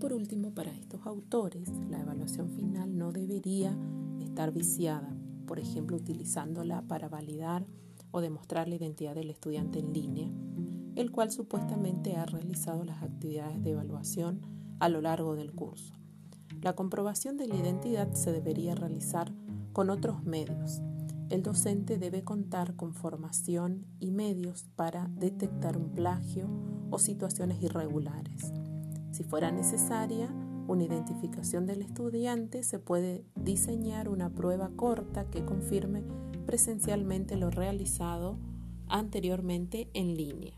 por último, para estos autores, la evaluación final no debería estar viciada, por ejemplo, utilizándola para validar o demostrar la identidad del estudiante en línea, el cual supuestamente ha realizado las actividades de evaluación a lo largo del curso. La comprobación de la identidad se debería realizar con otros medios. El docente debe contar con formación y medios para detectar un plagio o situaciones irregulares. Si fuera necesaria una identificación del estudiante, se puede diseñar una prueba corta que confirme presencialmente lo realizado anteriormente en línea.